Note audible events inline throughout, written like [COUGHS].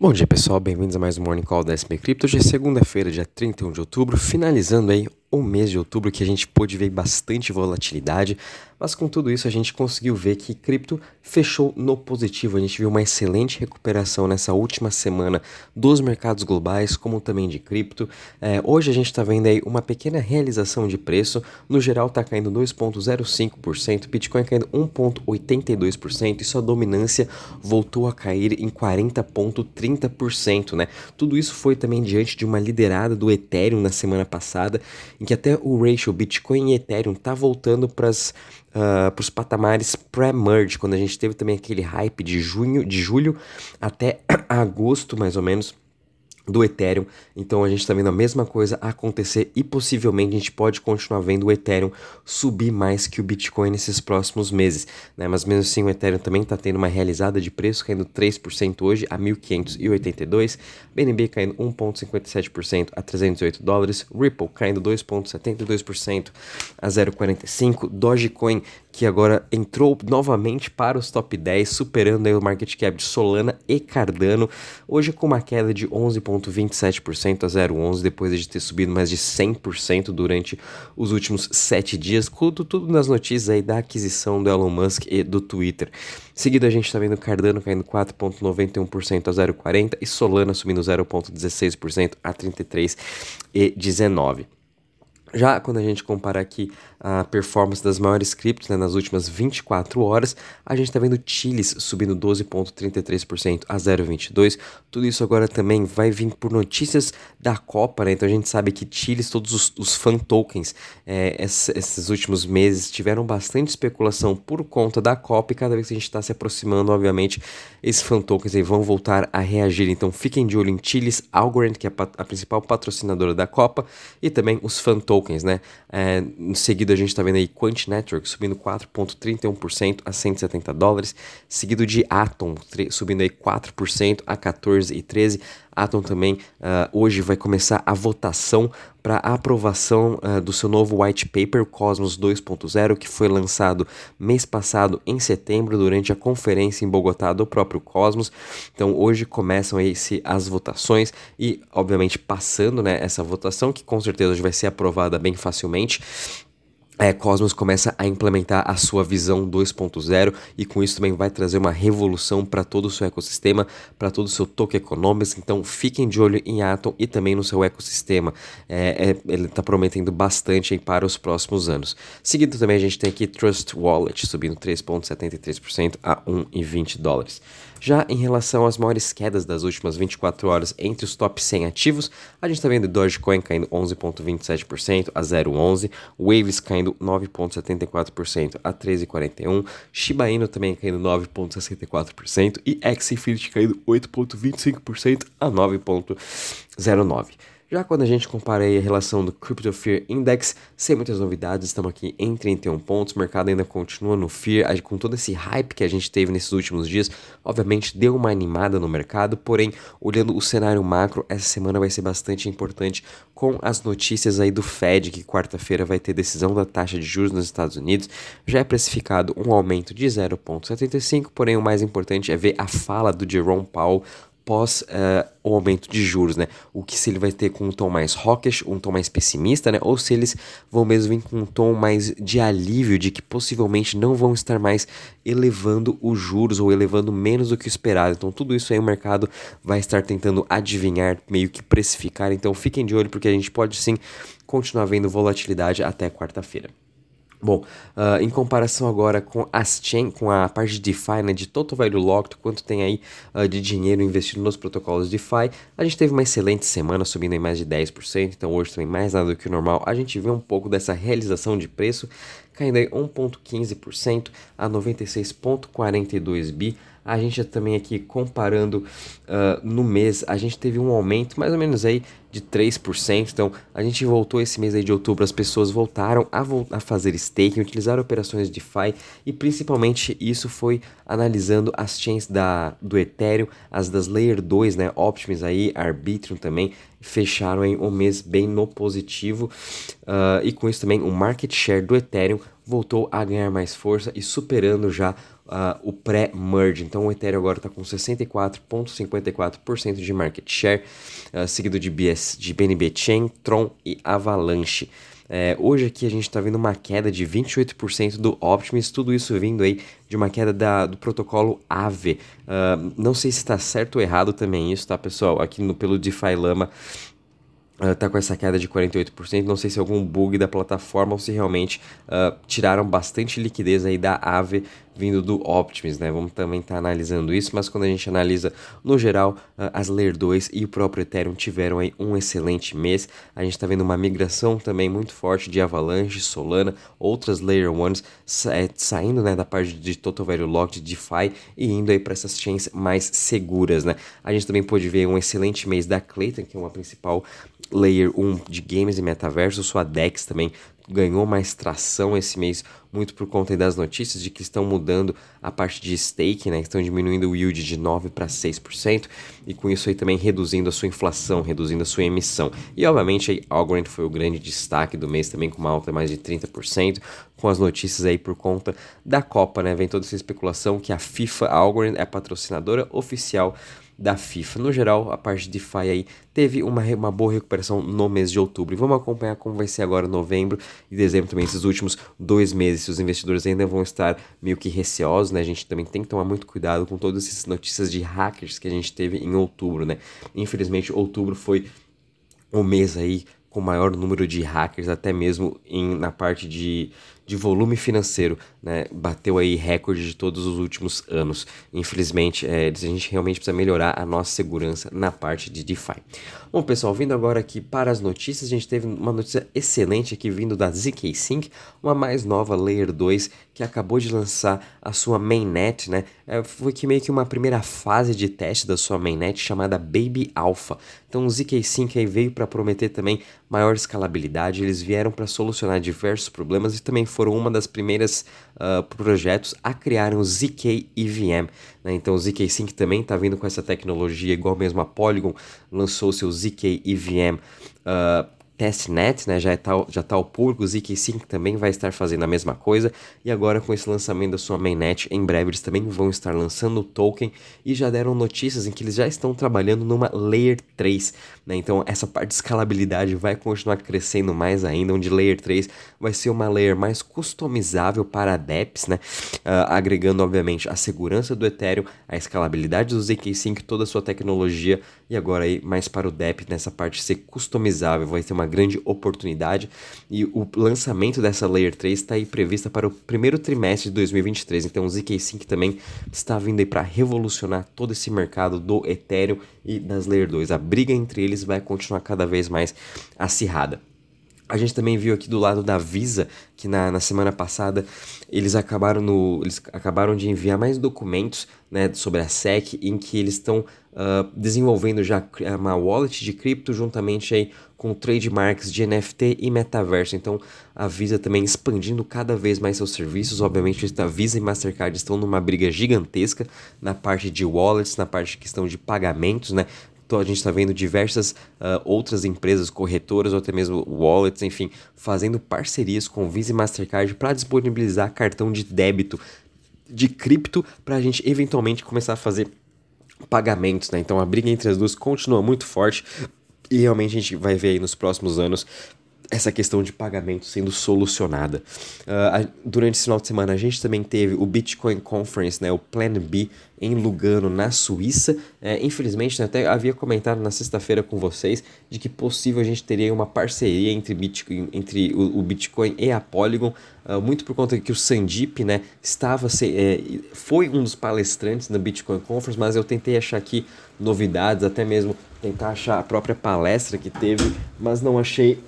Bom dia pessoal, bem-vindos a mais um Morning Call da SP Crypto. Hoje é segunda-feira, dia 31 de outubro, finalizando aí o mês de outubro que a gente pôde ver bastante volatilidade, mas com tudo isso a gente conseguiu ver que cripto fechou no positivo. A gente viu uma excelente recuperação nessa última semana dos mercados globais, como também de cripto. É, hoje a gente está vendo aí uma pequena realização de preço. No geral está caindo 2,05%, Bitcoin caindo 1,82% e sua dominância voltou a cair em 40,30%, né? Tudo isso foi também diante de uma liderada do Ethereum na semana passada em que até o ratio Bitcoin e Ethereum tá voltando para uh, os patamares pré-merge, quando a gente teve também aquele hype de junho, de julho até [COUGHS] agosto mais ou menos do Ethereum. Então a gente está vendo a mesma coisa acontecer e possivelmente a gente pode continuar vendo o Ethereum subir mais que o Bitcoin nesses próximos meses. Né? Mas mesmo assim o Ethereum também está tendo uma realizada de preço caindo 3% hoje a 1.582, BNB caindo 1,57% a 308 dólares, Ripple caindo 2,72% a 0,45, Dogecoin que agora entrou novamente para os top 10, superando o market cap de Solana e Cardano, hoje com uma queda de 11,27% a 0,11, depois de ter subido mais de 100% durante os últimos 7 dias, tudo, tudo nas notícias aí da aquisição do Elon Musk e do Twitter. Seguido a gente está vendo Cardano caindo 4,91% a 0,40 e Solana subindo 0,16% a 33,19. Já quando a gente compara aqui a performance das maiores criptos né, nas últimas 24 horas, a gente está vendo Chiles subindo 12,33% a 0,22. Tudo isso agora também vai vir por notícias da Copa, né? Então a gente sabe que Chiles, todos os, os fan tokens, é, esses, últimos meses tiveram bastante especulação por conta da Copa e cada vez que a gente está se aproximando, obviamente, esses fan tokens aí vão voltar a reagir. Então fiquem de olho em Chiles, Algorand, que é a principal patrocinadora da Copa, e também os fan tokens, né? É, em seguida a gente está vendo aí Quant Network subindo 4,31% a 170 dólares, seguido de Atom subindo aí 4% a 14,13. Atom também uh, hoje vai começar a votação para a aprovação uh, do seu novo white paper Cosmos 2.0 que foi lançado mês passado em setembro durante a conferência em Bogotá do próprio Cosmos. Então hoje começam aí as votações e obviamente passando né, essa votação que com certeza hoje vai ser aprovada bem facilmente é, Cosmos começa a implementar a sua visão 2.0 e com isso também vai trazer uma revolução para todo o seu ecossistema, para todo o seu token econômico. Então fiquem de olho em Atom e também no seu ecossistema. É, é, ele está prometendo bastante para os próximos anos. Seguido também a gente tem aqui Trust Wallet subindo 3,73% a 1,20 dólares. Já em relação às maiores quedas das últimas 24 horas entre os top 100 ativos, a gente está vendo Dogecoin caindo 11,27% a 0,11, Waves caindo 9,74% a 13,41, Shiba Inu também caindo 9,64% e Xfinity caindo 8,25% a 9,09%. Já quando a gente compara a relação do Crypto Fear Index, sem muitas novidades, estamos aqui em 31 pontos, o mercado ainda continua no Fear, com todo esse hype que a gente teve nesses últimos dias, obviamente deu uma animada no mercado, porém, olhando o cenário macro, essa semana vai ser bastante importante com as notícias aí do Fed, que quarta-feira vai ter decisão da taxa de juros nos Estados Unidos, já é precificado um aumento de 0,75, porém o mais importante é ver a fala do Jerome Powell após uh, o aumento de juros, né? O que se ele vai ter com um tom mais hawkish, um tom mais pessimista, né? Ou se eles vão mesmo vir com um tom mais de alívio, de que possivelmente não vão estar mais elevando os juros ou elevando menos do que o esperado. Então tudo isso aí o mercado vai estar tentando adivinhar, meio que precificar. Então fiquem de olho porque a gente pode sim continuar vendo volatilidade até quarta-feira. Bom, uh, em comparação agora com as chain, com a parte de DeFi, né, de Total Value Locked, quanto tem aí uh, de dinheiro investido nos protocolos DeFi, a gente teve uma excelente semana, subindo em mais de 10%, então hoje também mais nada do que o normal. A gente vê um pouco dessa realização de preço, caindo aí 1,15% a 96,42 bi. A gente também aqui comparando uh, no mês, a gente teve um aumento mais ou menos aí de 3%. Então, a gente voltou esse mês aí de outubro, as pessoas voltaram a, vo a fazer staking, utilizar operações de DeFi e principalmente isso foi analisando as chains da, do Ethereum, as das Layer 2, né, Optimus aí, Arbitrum também, fecharam em um mês bem no positivo uh, e com isso também o market share do Ethereum voltou a ganhar mais força e superando já uh, o pré-merge. Então o Ethereum agora está com 64,54% de market share, uh, seguido de, BS, de BNB Chain, Tron e Avalanche. É, hoje aqui a gente está vendo uma queda de 28% do Optimus, tudo isso vindo aí de uma queda da, do protocolo AVE. Uh, não sei se está certo ou errado também isso, tá pessoal? Aqui no, pelo DeFi Lama Uh, com essa queda de 48%. Não sei se é algum bug da plataforma ou se realmente uh, tiraram bastante liquidez aí da AVE vindo do Optimus, né? Vamos também estar tá analisando isso, mas quando a gente analisa no geral, uh, as Layer 2 e o próprio Ethereum tiveram aí um excelente mês. A gente está vendo uma migração também muito forte de Avalanche, Solana, outras Layer 1s sa é, saindo né, da parte de Total Value Locked, DeFi e indo aí para essas chains mais seguras, né? A gente também pôde ver um excelente mês da Clayton, que é uma principal Layer 1 de games e metaverso, sua DEX também ganhou mais tração esse mês, muito por conta das notícias de que estão mudando a parte de stake, né? Estão diminuindo o yield de 9 para 6%, e com isso aí também reduzindo a sua inflação, reduzindo a sua emissão. E obviamente aí Algorand foi o grande destaque do mês também com uma alta mais de 30%, com as notícias aí por conta da Copa, né? Vem toda essa especulação que a FIFA Algorand é patrocinadora oficial da FIFA. No geral, a parte de DeFi aí teve uma, uma boa recuperação no mês de outubro. E vamos acompanhar como vai ser agora novembro e dezembro também, esses últimos dois meses. Se os investidores ainda vão estar meio que receosos, né? A gente também tem que tomar muito cuidado com todas essas notícias de hackers que a gente teve em outubro, né? Infelizmente, outubro foi o mês aí com maior número de hackers, até mesmo em, na parte de, de volume financeiro, né? Bateu aí recorde de todos os últimos anos. Infelizmente, é, a gente realmente precisa melhorar a nossa segurança na parte de DeFi. Bom, pessoal, vindo agora aqui para as notícias, a gente teve uma notícia excelente aqui vindo da ZK Sync, uma mais nova Layer 2 que acabou de lançar a sua mainnet, né? É, foi que meio que uma primeira fase de teste da sua mainnet chamada Baby Alpha. Então o ZK Sync aí veio para prometer também maior escalabilidade, eles vieram para solucionar diversos problemas e também foram uma das primeiras uh, projetos a criar o ZK EVM. Né? Então o ZK Sync também está vindo com essa tecnologia, igual mesmo a Polygon lançou seu ZK EVM. Uh, testnet, né, já está já tá ao público, o ZK5 também vai estar fazendo a mesma coisa, e agora com esse lançamento da sua mainnet, em breve eles também vão estar lançando o token, e já deram notícias em que eles já estão trabalhando numa Layer 3, né, então essa parte de escalabilidade vai continuar crescendo mais ainda, onde Layer 3 vai ser uma layer mais customizável para dApps, né, uh, agregando obviamente a segurança do Ethereum, a escalabilidade do ZK5, toda a sua tecnologia, e agora aí mais para o dApp nessa parte ser customizável, vai ter uma grande oportunidade e o lançamento dessa Layer 3 está aí prevista para o primeiro trimestre de 2023. Então o ZK-Sync também está vindo aí para revolucionar todo esse mercado do Ethereum e das Layer 2. A briga entre eles vai continuar cada vez mais acirrada. A gente também viu aqui do lado da Visa que na, na semana passada eles acabaram, no, eles acabaram de enviar mais documentos né, sobre a SEC em que eles estão uh, desenvolvendo já uma wallet de cripto juntamente aí com trademarks de NFT e metaverso. Então a Visa também expandindo cada vez mais seus serviços. Obviamente a Visa e Mastercard estão numa briga gigantesca na parte de wallets, na parte de questão de pagamentos, né? Então a gente está vendo diversas uh, outras empresas, corretoras ou até mesmo wallets, enfim, fazendo parcerias com Visa e Mastercard para disponibilizar cartão de débito de cripto para a gente eventualmente começar a fazer pagamentos, né? Então a briga entre as duas continua muito forte e realmente a gente vai ver aí nos próximos anos essa questão de pagamento sendo solucionada. Uh, durante esse final de semana, a gente também teve o Bitcoin Conference, né, o Plan B, em Lugano, na Suíça. É, infelizmente, né, até havia comentado na sexta-feira com vocês de que possível a gente teria uma parceria entre, Bitcoin, entre o, o Bitcoin e a Polygon, uh, muito por conta que o Sandip né, estava se, é, foi um dos palestrantes na Bitcoin Conference, mas eu tentei achar aqui novidades, até mesmo tentar achar a própria palestra que teve, mas não achei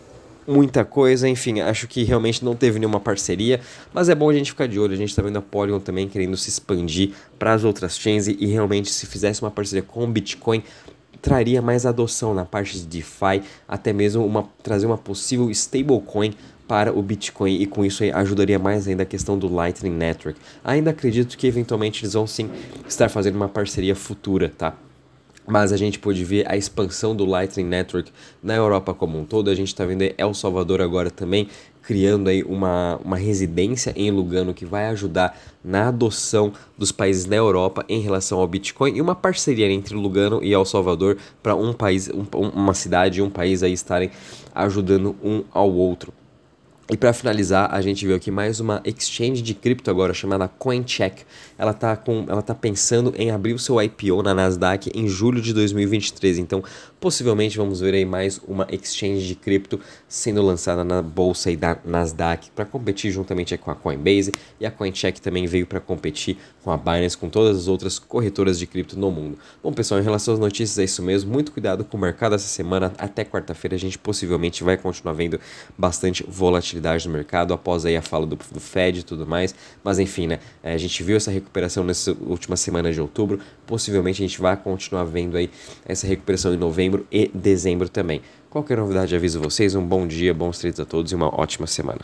muita coisa, enfim, acho que realmente não teve nenhuma parceria, mas é bom a gente ficar de olho, a gente tá vendo a Polygon também querendo se expandir para as outras chains e, e realmente se fizesse uma parceria com o Bitcoin, traria mais adoção na parte de DeFi, até mesmo uma, trazer uma possível stablecoin para o Bitcoin e com isso ajudaria mais ainda a questão do Lightning Network. Ainda acredito que eventualmente eles vão sim estar fazendo uma parceria futura, tá? Mas a gente pôde ver a expansão do Lightning Network na Europa como um todo. A gente está vendo El Salvador agora também criando aí uma, uma residência em Lugano que vai ajudar na adoção dos países na Europa em relação ao Bitcoin e uma parceria entre Lugano e El Salvador para um país, um, uma cidade e um país aí estarem ajudando um ao outro. E para finalizar, a gente viu aqui mais uma exchange de cripto agora chamada CoinCheck. Ela está com, ela tá pensando em abrir o seu IPO na Nasdaq em julho de 2023. Então, possivelmente vamos ver aí mais uma exchange de cripto sendo lançada na bolsa aí da Nasdaq para competir juntamente com a Coinbase e a CoinCheck também veio para competir com a Binance, com todas as outras corretoras de cripto no mundo. Bom, pessoal, em relação às notícias é isso mesmo. Muito cuidado com o mercado essa semana. Até quarta-feira a gente possivelmente vai continuar vendo bastante volatilidade no mercado após aí a fala do, do Fed e tudo mais. Mas enfim, né? É, a gente viu essa recuperação nessa última semana de outubro. Possivelmente a gente vai continuar vendo aí essa recuperação em novembro e dezembro também. Qualquer novidade aviso vocês. Um bom dia, bons treinos a todos e uma ótima semana.